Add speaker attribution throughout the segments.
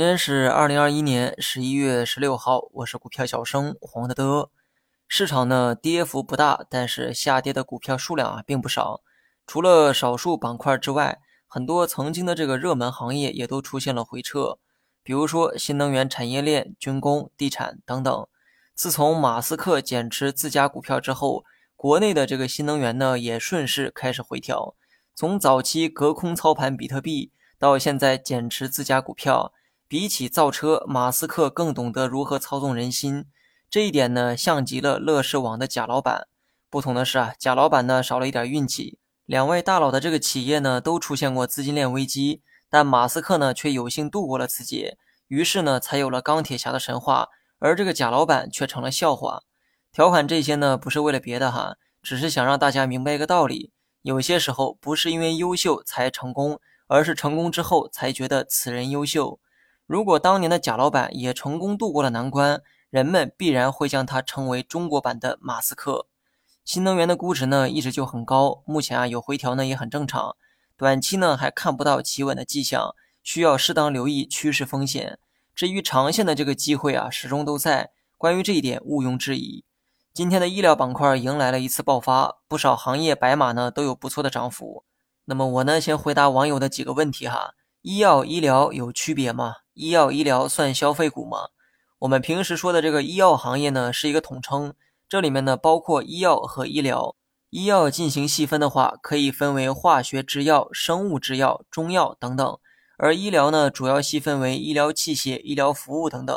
Speaker 1: 今天是二零二一年十一月十六号，我是股票小生黄德德。市场呢跌幅不大，但是下跌的股票数量啊并不少。除了少数板块之外，很多曾经的这个热门行业也都出现了回撤，比如说新能源产业链、军工、地产等等。自从马斯克减持自家股票之后，国内的这个新能源呢也顺势开始回调。从早期隔空操盘比特币，到现在减持自家股票。比起造车，马斯克更懂得如何操纵人心。这一点呢，像极了乐视网的贾老板。不同的是啊，贾老板呢少了一点运气。两位大佬的这个企业呢，都出现过资金链危机，但马斯克呢却有幸度过了此劫，于是呢才有了钢铁侠的神话。而这个贾老板却成了笑话。调侃这些呢，不是为了别的哈，只是想让大家明白一个道理：有些时候不是因为优秀才成功，而是成功之后才觉得此人优秀。如果当年的贾老板也成功度过了难关，人们必然会将他称为中国版的马斯克。新能源的估值呢一直就很高，目前啊有回调呢也很正常，短期呢还看不到企稳的迹象，需要适当留意趋势风险。至于长线的这个机会啊始终都在，关于这一点毋庸置疑。今天的医疗板块迎来了一次爆发，不少行业白马呢都有不错的涨幅。那么我呢先回答网友的几个问题哈：医药医疗有区别吗？医药医疗算消费股吗？我们平时说的这个医药行业呢，是一个统称，这里面呢包括医药和医疗。医药进行细分的话，可以分为化学制药、生物制药、中药等等；而医疗呢，主要细分为医疗器械、医疗服务等等。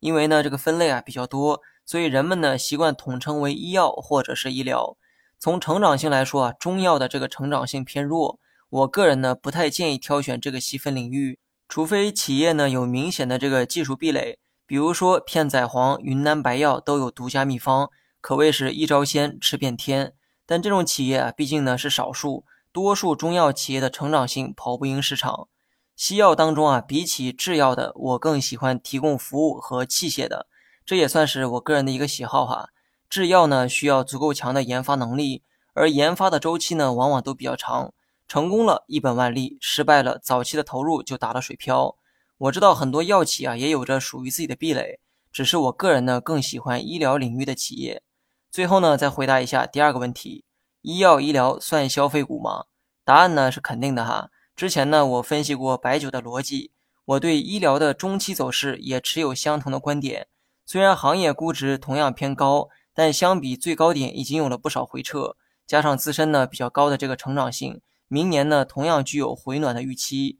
Speaker 1: 因为呢这个分类啊比较多，所以人们呢习惯统称为医药或者是医疗。从成长性来说啊，中药的这个成长性偏弱，我个人呢不太建议挑选这个细分领域。除非企业呢有明显的这个技术壁垒，比如说片仔癀、云南白药都有独家秘方，可谓是一招鲜吃遍天。但这种企业啊，毕竟呢是少数，多数中药企业的成长性跑不赢市场。西药当中啊，比起制药的，我更喜欢提供服务和器械的，这也算是我个人的一个喜好哈。制药呢需要足够强的研发能力，而研发的周期呢往往都比较长。成功了一本万利，失败了早期的投入就打了水漂。我知道很多药企啊也有着属于自己的壁垒，只是我个人呢更喜欢医疗领域的企业。最后呢再回答一下第二个问题：医药医疗算消费股吗？答案呢是肯定的哈。之前呢我分析过白酒的逻辑，我对医疗的中期走势也持有相同的观点。虽然行业估值同样偏高，但相比最高点已经有了不少回撤，加上自身呢比较高的这个成长性。明年呢，同样具有回暖的预期。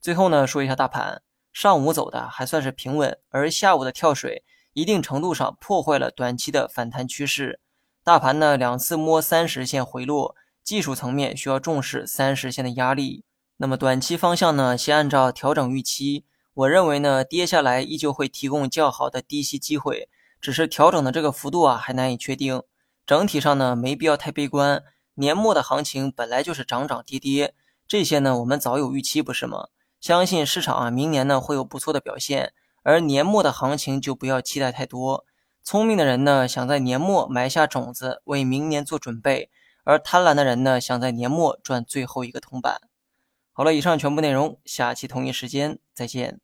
Speaker 1: 最后呢，说一下大盘，上午走的还算是平稳，而下午的跳水，一定程度上破坏了短期的反弹趋势。大盘呢，两次摸三十线回落，技术层面需要重视三十线的压力。那么短期方向呢，先按照调整预期。我认为呢，跌下来依旧会提供较好的低吸机会，只是调整的这个幅度啊，还难以确定。整体上呢，没必要太悲观。年末的行情本来就是涨涨跌跌，这些呢我们早有预期，不是吗？相信市场啊明年呢会有不错的表现，而年末的行情就不要期待太多。聪明的人呢想在年末埋下种子，为明年做准备；而贪婪的人呢想在年末赚最后一个铜板。好了，以上全部内容，下期同一时间再见。